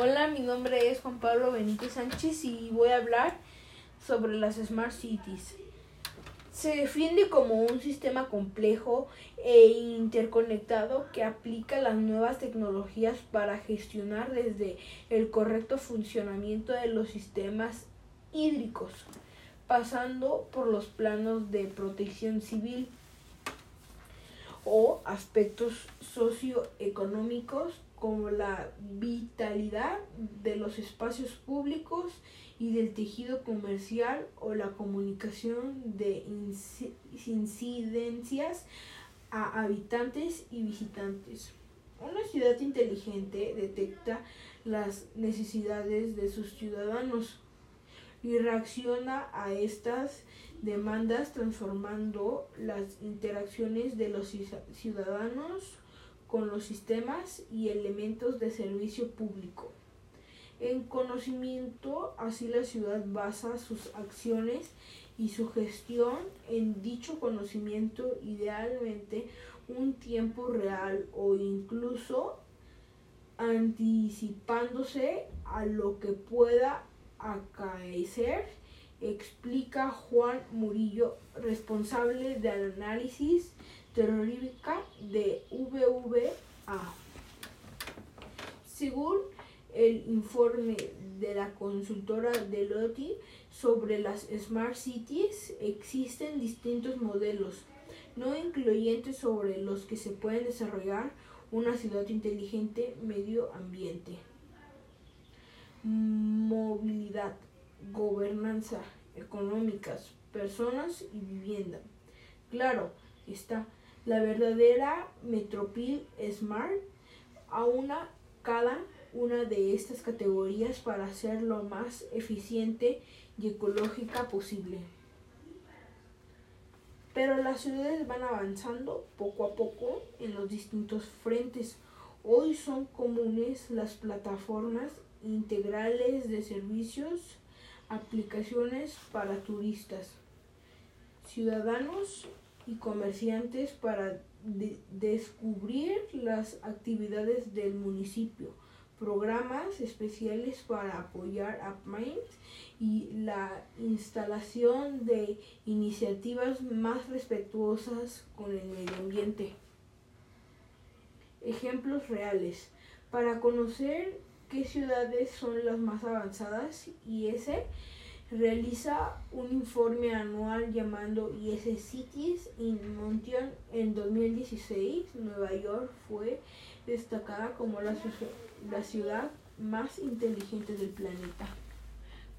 Hola, mi nombre es Juan Pablo Benítez Sánchez y voy a hablar sobre las Smart Cities. Se defiende como un sistema complejo e interconectado que aplica las nuevas tecnologías para gestionar desde el correcto funcionamiento de los sistemas hídricos, pasando por los planos de protección civil o aspectos socioeconómicos como la vitalidad de los espacios públicos y del tejido comercial o la comunicación de incidencias a habitantes y visitantes. Una ciudad inteligente detecta las necesidades de sus ciudadanos y reacciona a estas demandas transformando las interacciones de los ciudadanos con los sistemas y elementos de servicio público. En conocimiento, así la ciudad basa sus acciones y su gestión en dicho conocimiento, idealmente un tiempo real o incluso anticipándose a lo que pueda acaecer, explica Juan Murillo, responsable del análisis terrorífica de VVA. Según el informe de la consultora Deloitte sobre las Smart Cities, existen distintos modelos no incluyentes sobre los que se puede desarrollar una ciudad inteligente medio ambiente. Movilidad, gobernanza, económicas, personas y vivienda. Claro, está la verdadera Metropil Smart aúna cada una de estas categorías para ser lo más eficiente y ecológica posible. Pero las ciudades van avanzando poco a poco en los distintos frentes. Hoy son comunes las plataformas integrales de servicios, aplicaciones para turistas, ciudadanos y comerciantes para descubrir las actividades del municipio, programas especiales para apoyar a Minds y la instalación de iniciativas más respetuosas con el medio ambiente. Ejemplos reales. Para conocer qué ciudades son las más avanzadas y ese realiza un informe anual llamado IS Cities in Motion. En 2016, Nueva York fue destacada como la ciudad más inteligente del planeta.